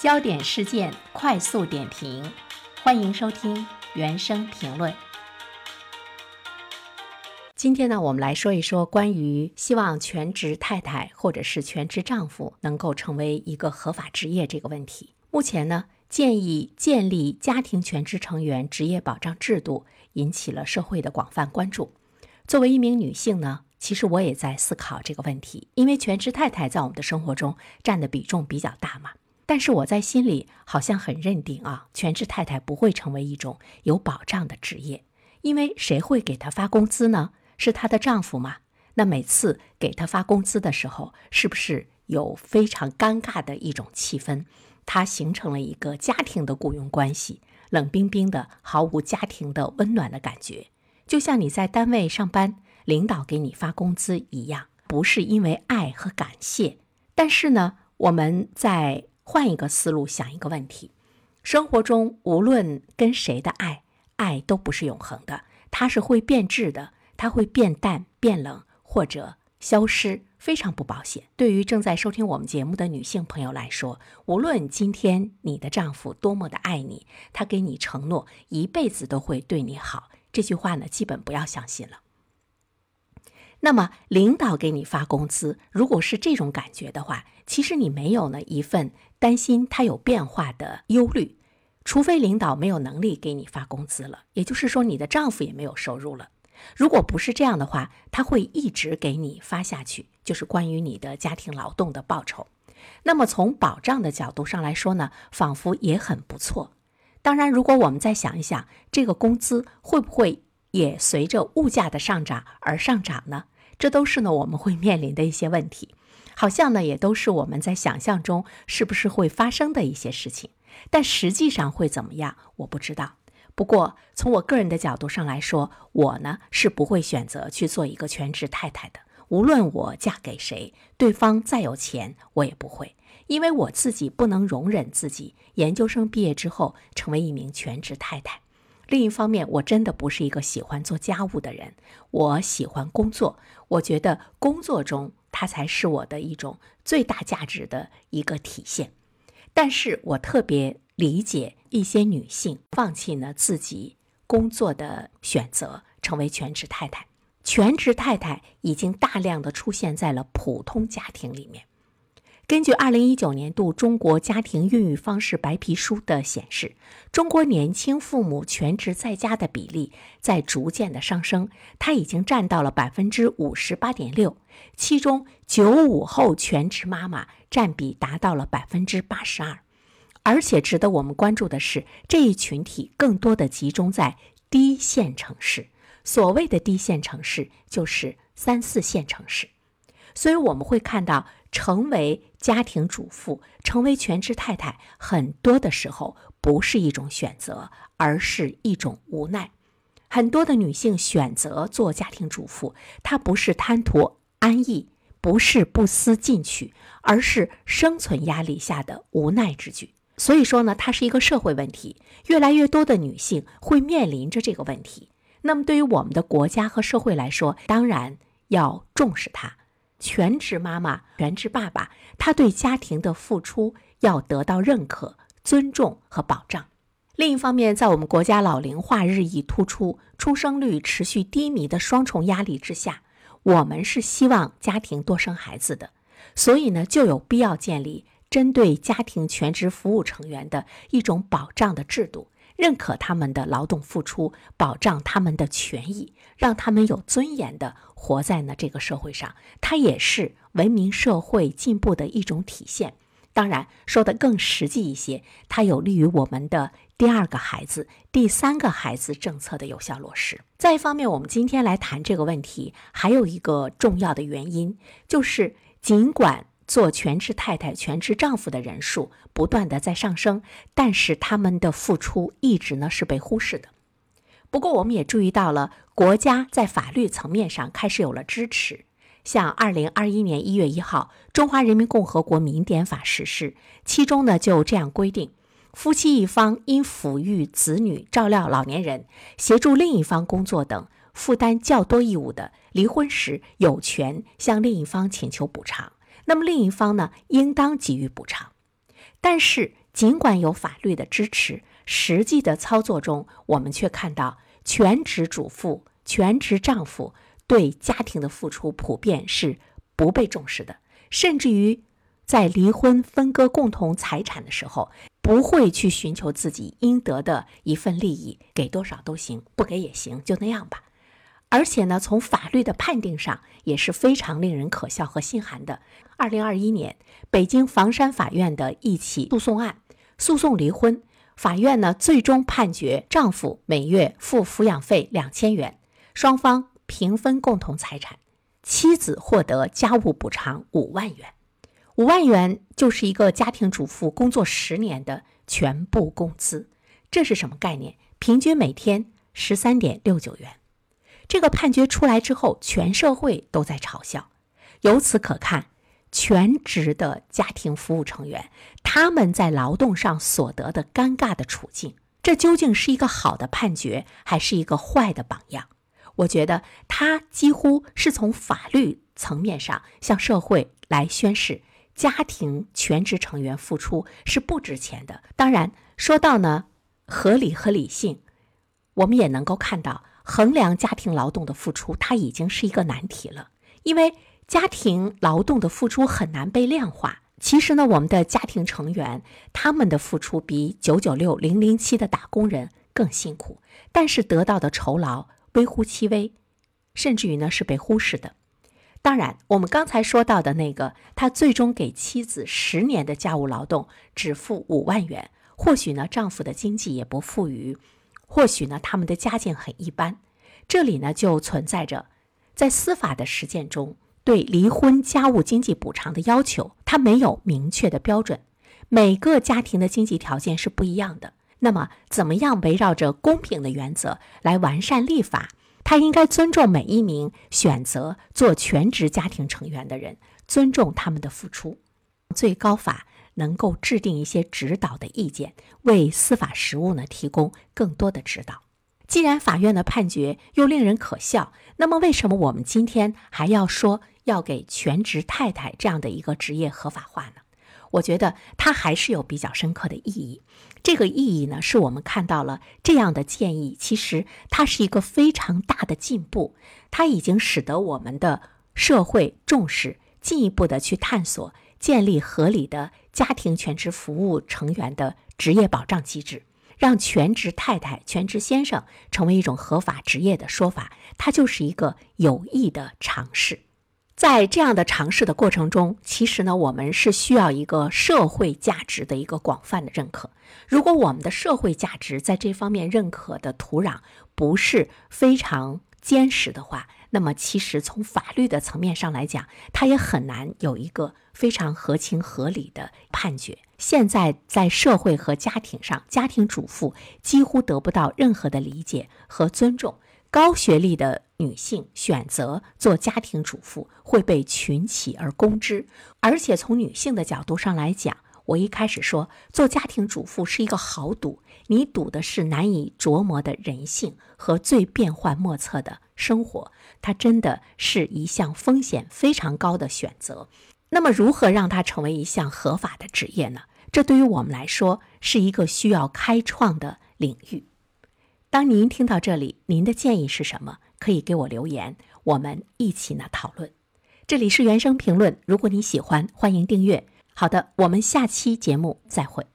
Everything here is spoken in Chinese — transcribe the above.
焦点事件快速点评，欢迎收听原声评论。今天呢，我们来说一说关于希望全职太太或者是全职丈夫能够成为一个合法职业这个问题。目前呢，建议建立家庭全职成员职业保障制度，引起了社会的广泛关注。作为一名女性呢，其实我也在思考这个问题，因为全职太太在我们的生活中占的比重比较大嘛。但是我在心里好像很认定啊，全职太太不会成为一种有保障的职业，因为谁会给她发工资呢？是她的丈夫吗？那每次给她发工资的时候，是不是有非常尴尬的一种气氛？它形成了一个家庭的雇佣关系，冷冰冰的，毫无家庭的温暖的感觉。就像你在单位上班，领导给你发工资一样，不是因为爱和感谢。但是呢，我们在换一个思路想一个问题：生活中无论跟谁的爱，爱都不是永恒的，它是会变质的，它会变淡、变冷或者消失，非常不保险。对于正在收听我们节目的女性朋友来说，无论今天你的丈夫多么的爱你，他给你承诺一辈子都会对你好。这句话呢，基本不要相信了。那么，领导给你发工资，如果是这种感觉的话，其实你没有呢一份担心他有变化的忧虑，除非领导没有能力给你发工资了，也就是说你的丈夫也没有收入了。如果不是这样的话，他会一直给你发下去，就是关于你的家庭劳动的报酬。那么从保障的角度上来说呢，仿佛也很不错。当然，如果我们再想一想，这个工资会不会也随着物价的上涨而上涨呢？这都是呢我们会面临的一些问题，好像呢也都是我们在想象中是不是会发生的一些事情，但实际上会怎么样，我不知道。不过从我个人的角度上来说，我呢是不会选择去做一个全职太太的，无论我嫁给谁，对方再有钱，我也不会。因为我自己不能容忍自己研究生毕业之后成为一名全职太太。另一方面，我真的不是一个喜欢做家务的人，我喜欢工作。我觉得工作中它才是我的一种最大价值的一个体现。但是我特别理解一些女性放弃了自己工作的选择，成为全职太太。全职太太已经大量的出现在了普通家庭里面。根据二零一九年度中国家庭孕育方式白皮书的显示，中国年轻父母全职在家的比例在逐渐的上升，它已经占到了百分之五十八点六，其中九五后全职妈妈占比达到了百分之八十二，而且值得我们关注的是，这一群体更多的集中在低线城市。所谓的低线城市，就是三四线城市。所以我们会看到，成为家庭主妇、成为全职太太，很多的时候不是一种选择，而是一种无奈。很多的女性选择做家庭主妇，她不是贪图安逸，不是不思进取，而是生存压力下的无奈之举。所以说呢，它是一个社会问题，越来越多的女性会面临着这个问题。那么，对于我们的国家和社会来说，当然要重视它。全职妈妈、全职爸爸，他对家庭的付出要得到认可、尊重和保障。另一方面，在我们国家老龄化日益突出、出生率持续低迷的双重压力之下，我们是希望家庭多生孩子的，所以呢，就有必要建立针对家庭全职服务成员的一种保障的制度。认可他们的劳动付出，保障他们的权益，让他们有尊严的活在呢这个社会上，它也是文明社会进步的一种体现。当然，说的更实际一些，它有利于我们的第二个孩子、第三个孩子政策的有效落实。再一方面，我们今天来谈这个问题，还有一个重要的原因，就是尽管。做全职太太、全职丈夫的人数不断的在上升，但是他们的付出一直呢是被忽视的。不过，我们也注意到了，国家在法律层面上开始有了支持。像二零二一年一月一号，《中华人民共和国民典法》实施，其中呢就这样规定：夫妻一方因抚育子女、照料老年人、协助另一方工作等负担较多义务的，离婚时有权向另一方请求补偿。那么另一方呢，应当给予补偿，但是尽管有法律的支持，实际的操作中，我们却看到全职主妇、全职丈夫对家庭的付出普遍是不被重视的，甚至于在离婚分割共同财产的时候，不会去寻求自己应得的一份利益，给多少都行，不给也行，就那样吧。而且呢，从法律的判定上也是非常令人可笑和心寒的。二零二一年，北京房山法院的一起诉讼案，诉讼离婚，法院呢最终判决丈夫每月付抚养费两千元，双方平分共同财产，妻子获得家务补偿五万元。五万元就是一个家庭主妇工作十年的全部工资，这是什么概念？平均每天十三点六九元。这个判决出来之后，全社会都在嘲笑。由此可看，全职的家庭服务成员他们在劳动上所得的尴尬的处境，这究竟是一个好的判决，还是一个坏的榜样？我觉得，它几乎是从法律层面上向社会来宣示，家庭全职成员付出是不值钱的。当然，说到呢合理和理性，我们也能够看到。衡量家庭劳动的付出，它已经是一个难题了。因为家庭劳动的付出很难被量化。其实呢，我们的家庭成员他们的付出比九九六、零零七的打工人更辛苦，但是得到的酬劳微乎其微，甚至于呢是被忽视的。当然，我们刚才说到的那个，他最终给妻子十年的家务劳动只付五万元，或许呢丈夫的经济也不富裕。或许呢，他们的家境很一般，这里呢就存在着，在司法的实践中，对离婚家务经济补偿的要求，它没有明确的标准，每个家庭的经济条件是不一样的。那么，怎么样围绕着公平的原则来完善立法？它应该尊重每一名选择做全职家庭成员的人，尊重他们的付出。最高法。能够制定一些指导的意见，为司法实务呢提供更多的指导。既然法院的判决又令人可笑，那么为什么我们今天还要说要给全职太太这样的一个职业合法化呢？我觉得它还是有比较深刻的意义。这个意义呢，是我们看到了这样的建议，其实它是一个非常大的进步，它已经使得我们的社会重视，进一步的去探索。建立合理的家庭全职服务成员的职业保障机制，让全职太太、全职先生成为一种合法职业的说法，它就是一个有益的尝试。在这样的尝试的过程中，其实呢，我们是需要一个社会价值的一个广泛的认可。如果我们的社会价值在这方面认可的土壤不是非常坚实的话，那么，其实从法律的层面上来讲，它也很难有一个非常合情合理的判决。现在在社会和家庭上，家庭主妇几乎得不到任何的理解和尊重。高学历的女性选择做家庭主妇会被群起而攻之，而且从女性的角度上来讲，我一开始说做家庭主妇是一个豪赌，你赌的是难以琢磨的人性和最变幻莫测的生活。它真的是一项风险非常高的选择。那么，如何让它成为一项合法的职业呢？这对于我们来说是一个需要开创的领域。当您听到这里，您的建议是什么？可以给我留言，我们一起呢讨论。这里是原声评论，如果你喜欢，欢迎订阅。好的，我们下期节目再会。